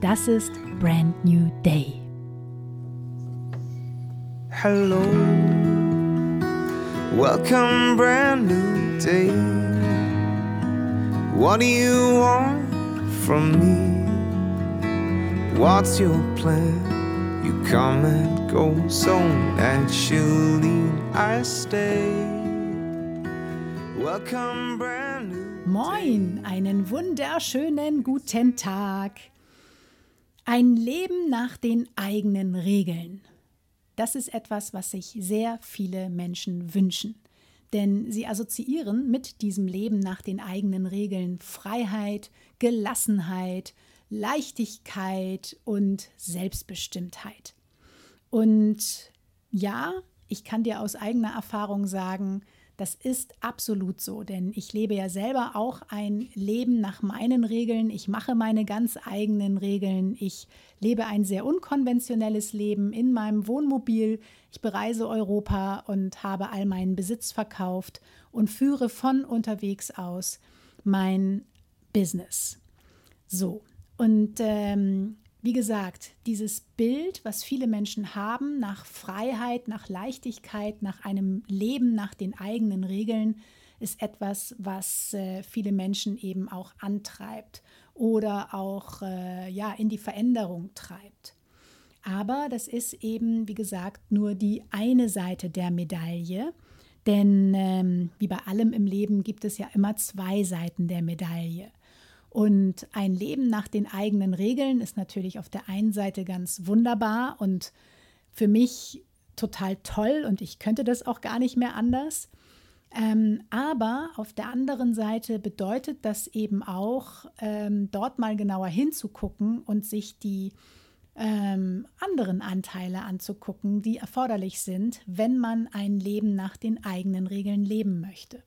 das ist Brand New Day. Hello, welcome, brand new day. What do you want from me? What's your plan? You come and go so naturally. I stay. Welcome, brand new. Moin, einen wunderschönen guten Tag. Ein Leben nach den eigenen Regeln. Das ist etwas, was sich sehr viele Menschen wünschen. Denn sie assoziieren mit diesem Leben nach den eigenen Regeln Freiheit, Gelassenheit, Leichtigkeit und Selbstbestimmtheit. Und ja, ich kann dir aus eigener Erfahrung sagen, das ist absolut so, denn ich lebe ja selber auch ein Leben nach meinen Regeln. Ich mache meine ganz eigenen Regeln. Ich lebe ein sehr unkonventionelles Leben in meinem Wohnmobil. Ich bereise Europa und habe all meinen Besitz verkauft und führe von unterwegs aus mein Business. So, und ähm, wie gesagt, dieses Bild, was viele Menschen haben nach Freiheit, nach Leichtigkeit, nach einem Leben nach den eigenen Regeln, ist etwas, was äh, viele Menschen eben auch antreibt oder auch äh, ja, in die Veränderung treibt. Aber das ist eben, wie gesagt, nur die eine Seite der Medaille. Denn ähm, wie bei allem im Leben gibt es ja immer zwei Seiten der Medaille. Und ein Leben nach den eigenen Regeln ist natürlich auf der einen Seite ganz wunderbar und für mich total toll und ich könnte das auch gar nicht mehr anders. Ähm, aber auf der anderen Seite bedeutet das eben auch, ähm, dort mal genauer hinzugucken und sich die ähm, anderen Anteile anzugucken, die erforderlich sind, wenn man ein Leben nach den eigenen Regeln leben möchte.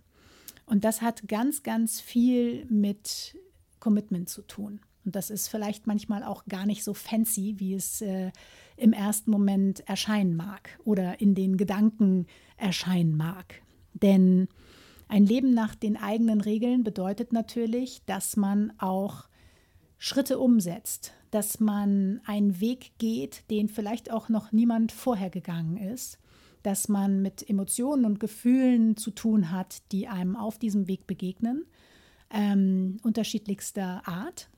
Und das hat ganz, ganz viel mit Commitment zu tun. Und das ist vielleicht manchmal auch gar nicht so fancy, wie es äh, im ersten Moment erscheinen mag oder in den Gedanken erscheinen mag. Denn ein Leben nach den eigenen Regeln bedeutet natürlich, dass man auch Schritte umsetzt, dass man einen Weg geht, den vielleicht auch noch niemand vorher gegangen ist, dass man mit Emotionen und Gefühlen zu tun hat, die einem auf diesem Weg begegnen ähm, unterschiedlichster Art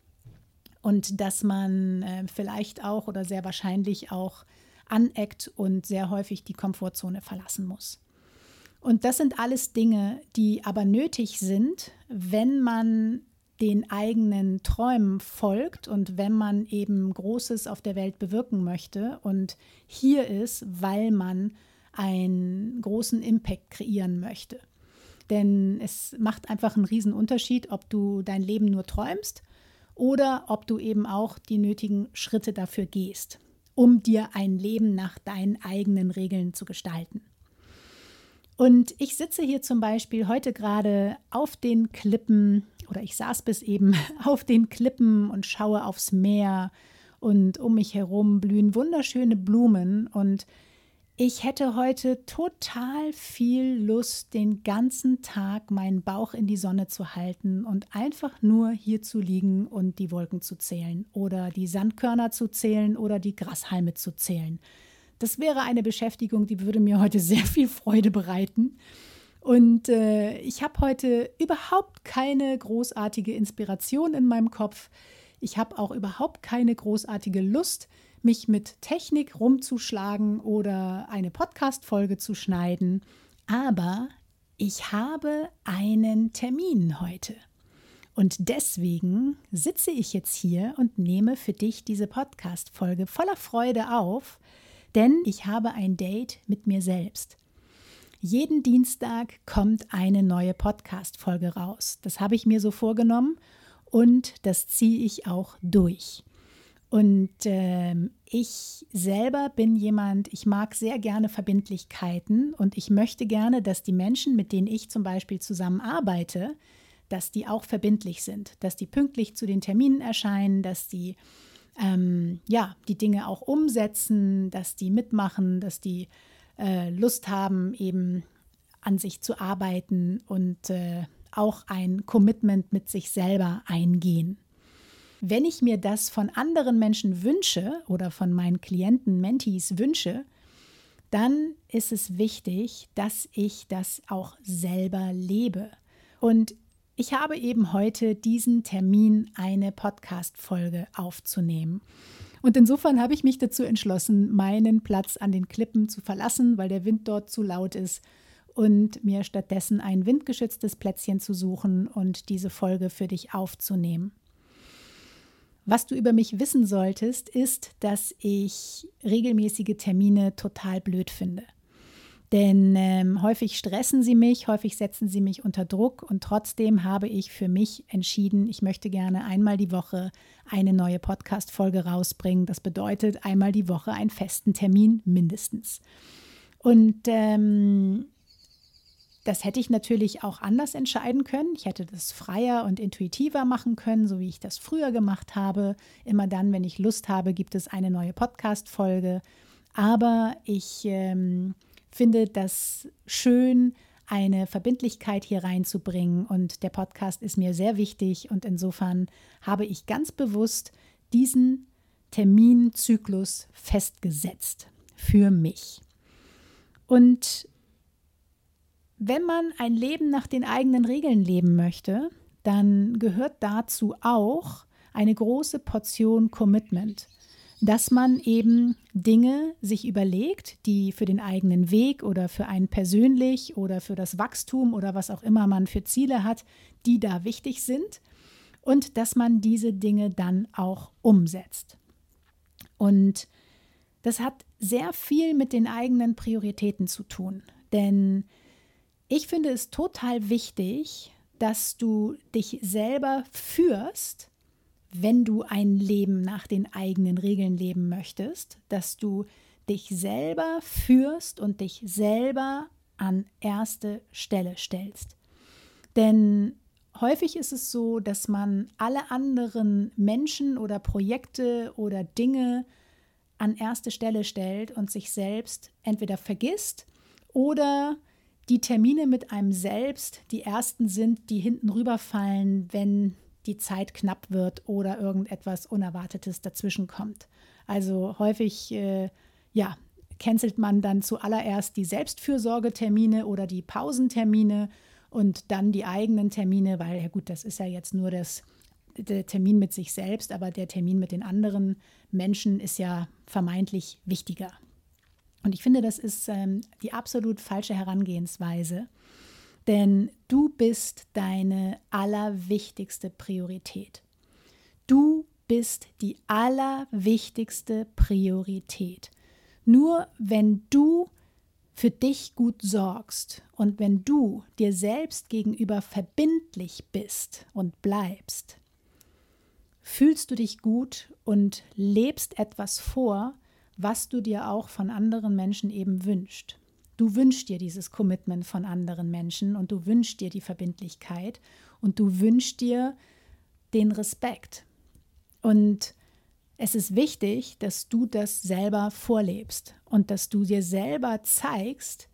und dass man äh, vielleicht auch oder sehr wahrscheinlich auch aneckt und sehr häufig die Komfortzone verlassen muss. Und das sind alles Dinge, die aber nötig sind, wenn man den eigenen Träumen folgt und wenn man eben Großes auf der Welt bewirken möchte und hier ist, weil man einen großen Impact kreieren möchte. Denn es macht einfach einen riesen Unterschied, ob du dein Leben nur träumst oder ob du eben auch die nötigen Schritte dafür gehst, um dir ein Leben nach deinen eigenen Regeln zu gestalten. Und ich sitze hier zum Beispiel heute gerade auf den Klippen oder ich saß bis eben auf den Klippen und schaue aufs Meer und um mich herum blühen wunderschöne Blumen und ich hätte heute total viel Lust, den ganzen Tag meinen Bauch in die Sonne zu halten und einfach nur hier zu liegen und die Wolken zu zählen oder die Sandkörner zu zählen oder die Grashalme zu zählen. Das wäre eine Beschäftigung, die würde mir heute sehr viel Freude bereiten. Und äh, ich habe heute überhaupt keine großartige Inspiration in meinem Kopf. Ich habe auch überhaupt keine großartige Lust, mich mit Technik rumzuschlagen oder eine Podcast-Folge zu schneiden. Aber ich habe einen Termin heute. Und deswegen sitze ich jetzt hier und nehme für dich diese Podcast-Folge voller Freude auf, denn ich habe ein Date mit mir selbst. Jeden Dienstag kommt eine neue Podcast-Folge raus. Das habe ich mir so vorgenommen und das ziehe ich auch durch. Und äh, ich selber bin jemand, ich mag sehr gerne Verbindlichkeiten und ich möchte gerne, dass die Menschen, mit denen ich zum Beispiel zusammenarbeite, dass die auch verbindlich sind, dass die pünktlich zu den Terminen erscheinen, dass die ähm, ja, die Dinge auch umsetzen, dass die mitmachen, dass die äh, Lust haben, eben an sich zu arbeiten und äh, auch ein Commitment mit sich selber eingehen. Wenn ich mir das von anderen Menschen wünsche oder von meinen Klienten, Mentees wünsche, dann ist es wichtig, dass ich das auch selber lebe. Und ich habe eben heute diesen Termin, eine Podcast-Folge aufzunehmen. Und insofern habe ich mich dazu entschlossen, meinen Platz an den Klippen zu verlassen, weil der Wind dort zu laut ist und mir stattdessen ein windgeschütztes Plätzchen zu suchen und diese Folge für dich aufzunehmen. Was du über mich wissen solltest, ist, dass ich regelmäßige Termine total blöd finde. Denn ähm, häufig stressen sie mich, häufig setzen sie mich unter Druck und trotzdem habe ich für mich entschieden, ich möchte gerne einmal die Woche eine neue Podcast-Folge rausbringen. Das bedeutet einmal die Woche einen festen Termin mindestens. Und ähm, das hätte ich natürlich auch anders entscheiden können. Ich hätte das freier und intuitiver machen können, so wie ich das früher gemacht habe. Immer dann, wenn ich Lust habe, gibt es eine neue Podcast-Folge. Aber ich ähm, finde das schön, eine Verbindlichkeit hier reinzubringen. Und der Podcast ist mir sehr wichtig. Und insofern habe ich ganz bewusst diesen Terminzyklus festgesetzt für mich. Und wenn man ein Leben nach den eigenen Regeln leben möchte, dann gehört dazu auch eine große Portion Commitment, dass man eben Dinge sich überlegt, die für den eigenen Weg oder für einen persönlich oder für das Wachstum oder was auch immer man für Ziele hat, die da wichtig sind und dass man diese Dinge dann auch umsetzt. Und das hat sehr viel mit den eigenen Prioritäten zu tun, denn ich finde es total wichtig, dass du dich selber führst, wenn du ein Leben nach den eigenen Regeln leben möchtest, dass du dich selber führst und dich selber an erste Stelle stellst. Denn häufig ist es so, dass man alle anderen Menschen oder Projekte oder Dinge an erste Stelle stellt und sich selbst entweder vergisst oder die Termine mit einem selbst die ersten sind, die hinten rüberfallen, wenn die Zeit knapp wird oder irgendetwas Unerwartetes dazwischen kommt. Also häufig, äh, ja, cancelt man dann zuallererst die Selbstfürsorgetermine oder die Pausentermine und dann die eigenen Termine, weil ja gut, das ist ja jetzt nur das, der Termin mit sich selbst, aber der Termin mit den anderen Menschen ist ja vermeintlich wichtiger. Und ich finde, das ist ähm, die absolut falsche Herangehensweise, denn du bist deine allerwichtigste Priorität. Du bist die allerwichtigste Priorität. Nur wenn du für dich gut sorgst und wenn du dir selbst gegenüber verbindlich bist und bleibst, fühlst du dich gut und lebst etwas vor, was du dir auch von anderen Menschen eben wünschst. Du wünschst dir dieses Commitment von anderen Menschen und du wünschst dir die Verbindlichkeit und du wünschst dir den Respekt. Und es ist wichtig, dass du das selber vorlebst und dass du dir selber zeigst,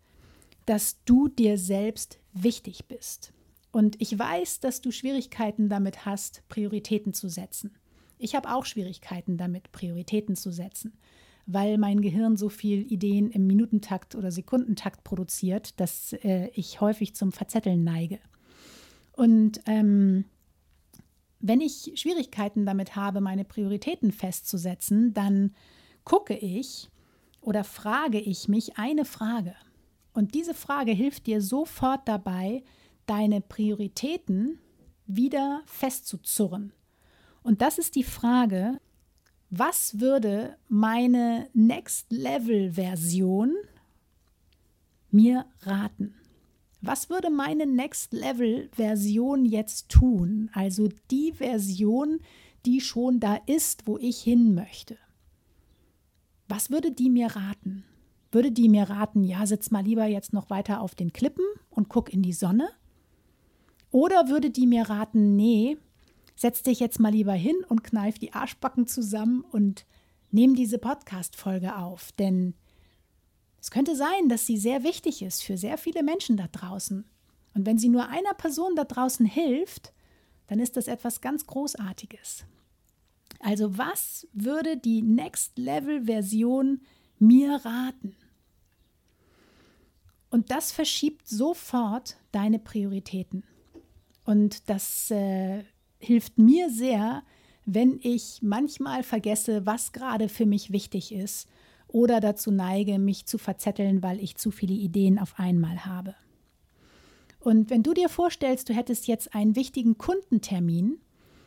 dass du dir selbst wichtig bist. Und ich weiß, dass du Schwierigkeiten damit hast, Prioritäten zu setzen. Ich habe auch Schwierigkeiten damit, Prioritäten zu setzen weil mein Gehirn so viel Ideen im Minutentakt oder Sekundentakt produziert, dass äh, ich häufig zum Verzetteln neige. Und ähm, wenn ich Schwierigkeiten damit habe, meine Prioritäten festzusetzen, dann gucke ich oder frage ich mich eine Frage. Und diese Frage hilft dir sofort dabei, deine Prioritäten wieder festzuzurren. Und das ist die Frage, was würde meine Next Level Version mir raten? Was würde meine Next-Level-Version jetzt tun? Also die Version, die schon da ist, wo ich hin möchte. Was würde die mir raten? Würde die mir raten, ja, sitz mal lieber jetzt noch weiter auf den Klippen und guck in die Sonne? Oder würde die mir raten, nee, setz dich jetzt mal lieber hin und kneif die Arschbacken zusammen und nimm diese Podcast-Folge auf, denn es könnte sein, dass sie sehr wichtig ist für sehr viele Menschen da draußen. Und wenn sie nur einer Person da draußen hilft, dann ist das etwas ganz Großartiges. Also was würde die Next-Level-Version mir raten? Und das verschiebt sofort deine Prioritäten. Und das äh, hilft mir sehr, wenn ich manchmal vergesse, was gerade für mich wichtig ist oder dazu neige, mich zu verzetteln, weil ich zu viele Ideen auf einmal habe. Und wenn du dir vorstellst, du hättest jetzt einen wichtigen Kundentermin,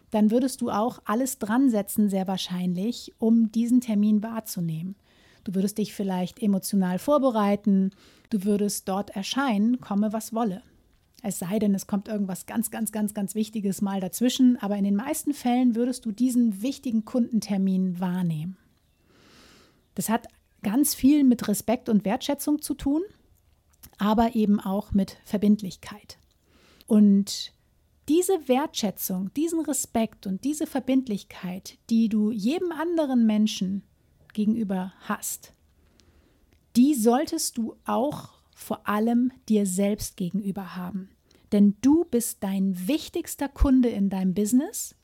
dann würdest du auch alles dran setzen, sehr wahrscheinlich, um diesen Termin wahrzunehmen. Du würdest dich vielleicht emotional vorbereiten, du würdest dort erscheinen, komme was wolle. Es sei denn, es kommt irgendwas ganz, ganz, ganz, ganz Wichtiges mal dazwischen, aber in den meisten Fällen würdest du diesen wichtigen Kundentermin wahrnehmen. Das hat ganz viel mit Respekt und Wertschätzung zu tun, aber eben auch mit Verbindlichkeit. Und diese Wertschätzung, diesen Respekt und diese Verbindlichkeit, die du jedem anderen Menschen gegenüber hast, die solltest du auch vor allem dir selbst gegenüber haben. Denn du bist dein wichtigster Kunde in deinem Business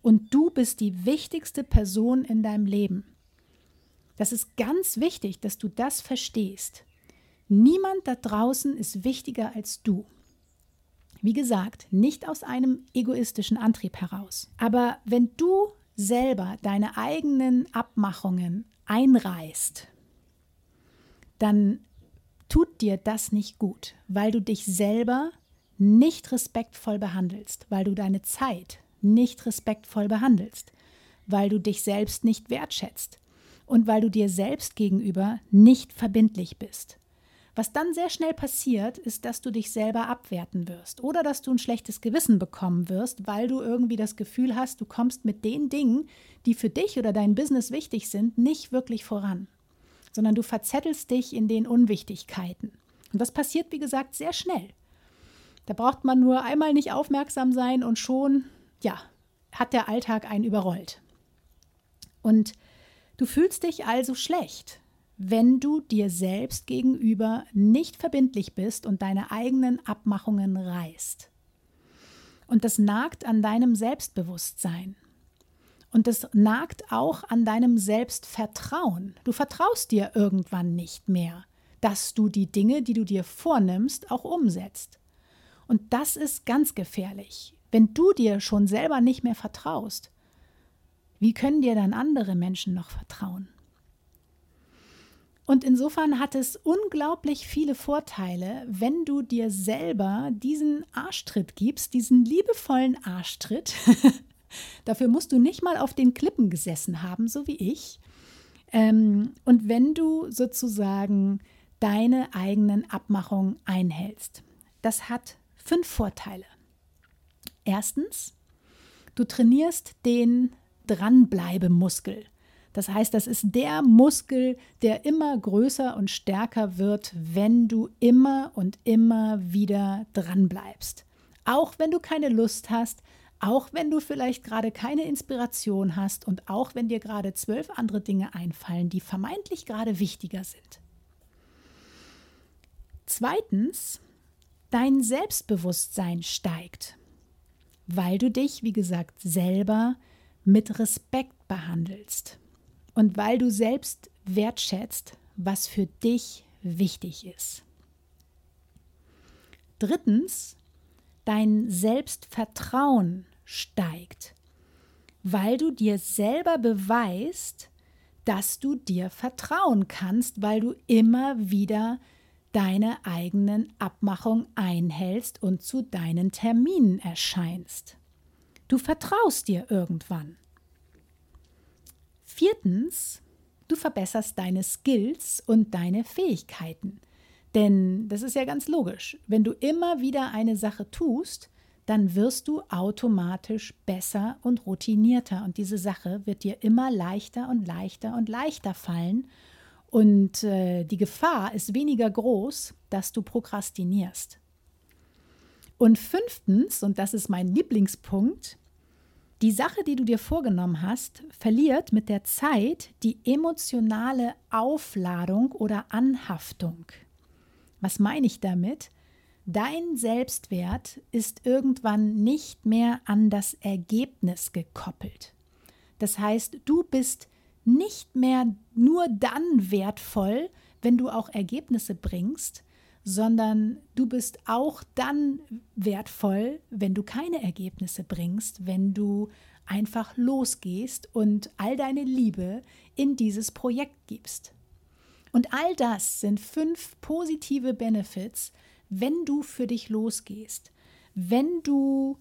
und du bist die wichtigste Person in deinem Leben. Das ist ganz wichtig, dass du das verstehst. Niemand da draußen ist wichtiger als du. Wie gesagt, nicht aus einem egoistischen Antrieb heraus. Aber wenn du selber deine eigenen Abmachungen einreißt, dann tut dir das nicht gut, weil du dich selber nicht respektvoll behandelst, weil du deine Zeit nicht respektvoll behandelst, weil du dich selbst nicht wertschätzt, und weil du dir selbst gegenüber nicht verbindlich bist. Was dann sehr schnell passiert, ist, dass du dich selber abwerten wirst oder dass du ein schlechtes Gewissen bekommen wirst, weil du irgendwie das Gefühl hast, du kommst mit den Dingen, die für dich oder dein Business wichtig sind, nicht wirklich voran, sondern du verzettelst dich in den Unwichtigkeiten. Und das passiert, wie gesagt, sehr schnell. Da braucht man nur einmal nicht aufmerksam sein und schon, ja, hat der Alltag einen überrollt. Und Du fühlst dich also schlecht, wenn du dir selbst gegenüber nicht verbindlich bist und deine eigenen Abmachungen reißt. Und das nagt an deinem Selbstbewusstsein. Und das nagt auch an deinem Selbstvertrauen. Du vertraust dir irgendwann nicht mehr, dass du die Dinge, die du dir vornimmst, auch umsetzt. Und das ist ganz gefährlich. Wenn du dir schon selber nicht mehr vertraust, wie können dir dann andere Menschen noch vertrauen? Und insofern hat es unglaublich viele Vorteile, wenn du dir selber diesen Arschtritt gibst, diesen liebevollen Arschtritt. Dafür musst du nicht mal auf den Klippen gesessen haben, so wie ich. Ähm, und wenn du sozusagen deine eigenen Abmachungen einhältst. Das hat fünf Vorteile. Erstens, du trainierst den Dranbleibemuskel. Das heißt, das ist der Muskel, der immer größer und stärker wird, wenn du immer und immer wieder dranbleibst. Auch wenn du keine Lust hast, auch wenn du vielleicht gerade keine Inspiration hast und auch wenn dir gerade zwölf andere Dinge einfallen, die vermeintlich gerade wichtiger sind. Zweitens, dein Selbstbewusstsein steigt, weil du dich, wie gesagt, selber mit Respekt behandelst und weil du selbst wertschätzt, was für dich wichtig ist. Drittens, dein Selbstvertrauen steigt, weil du dir selber beweist, dass du dir vertrauen kannst, weil du immer wieder deine eigenen Abmachungen einhältst und zu deinen Terminen erscheinst. Du vertraust dir irgendwann. Viertens, du verbesserst deine Skills und deine Fähigkeiten. Denn das ist ja ganz logisch. Wenn du immer wieder eine Sache tust, dann wirst du automatisch besser und routinierter. Und diese Sache wird dir immer leichter und leichter und leichter fallen. Und äh, die Gefahr ist weniger groß, dass du prokrastinierst. Und fünftens, und das ist mein Lieblingspunkt, die Sache, die du dir vorgenommen hast, verliert mit der Zeit die emotionale Aufladung oder Anhaftung. Was meine ich damit? Dein Selbstwert ist irgendwann nicht mehr an das Ergebnis gekoppelt. Das heißt, du bist nicht mehr nur dann wertvoll, wenn du auch Ergebnisse bringst, sondern du bist auch dann wertvoll, wenn du keine Ergebnisse bringst, wenn du einfach losgehst und all deine Liebe in dieses Projekt gibst. Und all das sind fünf positive Benefits, wenn du für dich losgehst, wenn du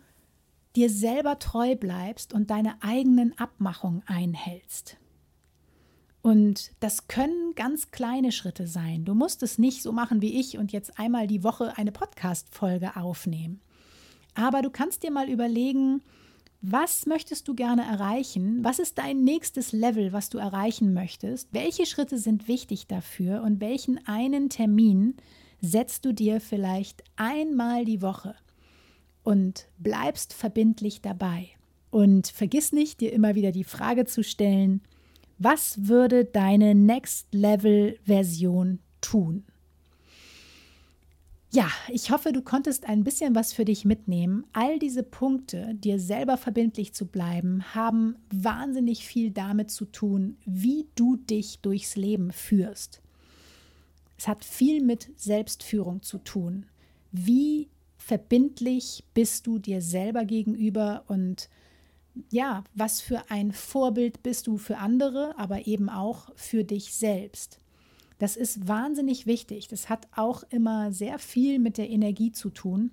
dir selber treu bleibst und deine eigenen Abmachungen einhältst. Und das können ganz kleine Schritte sein. Du musst es nicht so machen wie ich und jetzt einmal die Woche eine Podcast-Folge aufnehmen. Aber du kannst dir mal überlegen, was möchtest du gerne erreichen? Was ist dein nächstes Level, was du erreichen möchtest? Welche Schritte sind wichtig dafür und welchen einen Termin setzt du dir vielleicht einmal die Woche und bleibst verbindlich dabei. Und vergiss nicht, dir immer wieder die Frage zu stellen, was würde deine Next Level Version tun? Ja, ich hoffe, du konntest ein bisschen was für dich mitnehmen. All diese Punkte, dir selber verbindlich zu bleiben, haben wahnsinnig viel damit zu tun, wie du dich durchs Leben führst. Es hat viel mit Selbstführung zu tun. Wie verbindlich bist du dir selber gegenüber und ja, was für ein Vorbild bist du für andere, aber eben auch für dich selbst. Das ist wahnsinnig wichtig. Das hat auch immer sehr viel mit der Energie zu tun,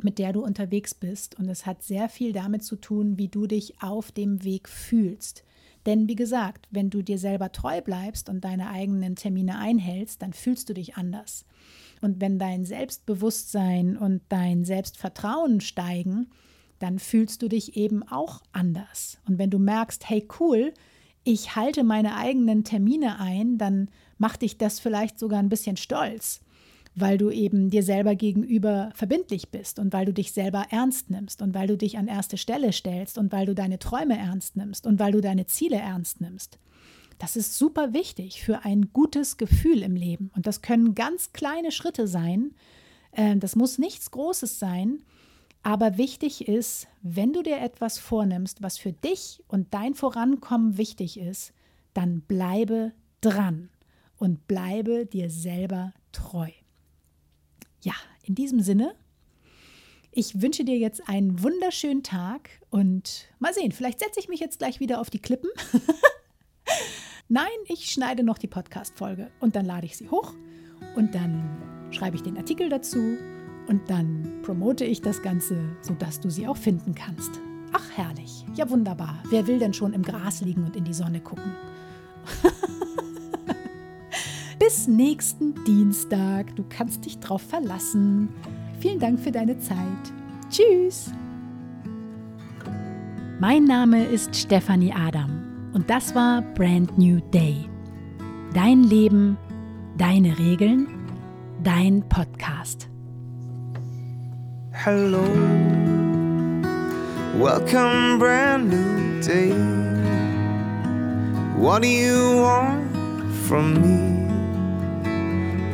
mit der du unterwegs bist. Und es hat sehr viel damit zu tun, wie du dich auf dem Weg fühlst. Denn wie gesagt, wenn du dir selber treu bleibst und deine eigenen Termine einhältst, dann fühlst du dich anders. Und wenn dein Selbstbewusstsein und dein Selbstvertrauen steigen, dann fühlst du dich eben auch anders. Und wenn du merkst, hey cool, ich halte meine eigenen Termine ein, dann macht dich das vielleicht sogar ein bisschen stolz weil du eben dir selber gegenüber verbindlich bist und weil du dich selber ernst nimmst und weil du dich an erste Stelle stellst und weil du deine Träume ernst nimmst und weil du deine Ziele ernst nimmst. Das ist super wichtig für ein gutes Gefühl im Leben. Und das können ganz kleine Schritte sein. Ähm, das muss nichts Großes sein. Aber wichtig ist, wenn du dir etwas vornimmst, was für dich und dein Vorankommen wichtig ist, dann bleibe dran und bleibe dir selber treu. Ja, in diesem Sinne, ich wünsche dir jetzt einen wunderschönen Tag und mal sehen, vielleicht setze ich mich jetzt gleich wieder auf die Klippen. Nein, ich schneide noch die Podcast-Folge und dann lade ich sie hoch und dann schreibe ich den Artikel dazu und dann promote ich das Ganze, sodass du sie auch finden kannst. Ach, herrlich. Ja, wunderbar. Wer will denn schon im Gras liegen und in die Sonne gucken? Bis nächsten Dienstag. Du kannst dich drauf verlassen. Vielen Dank für deine Zeit. Tschüss. Mein Name ist Stefanie Adam und das war Brand New Day. Dein Leben, deine Regeln, dein Podcast. Hello, welcome, brand new day. What do you want from me?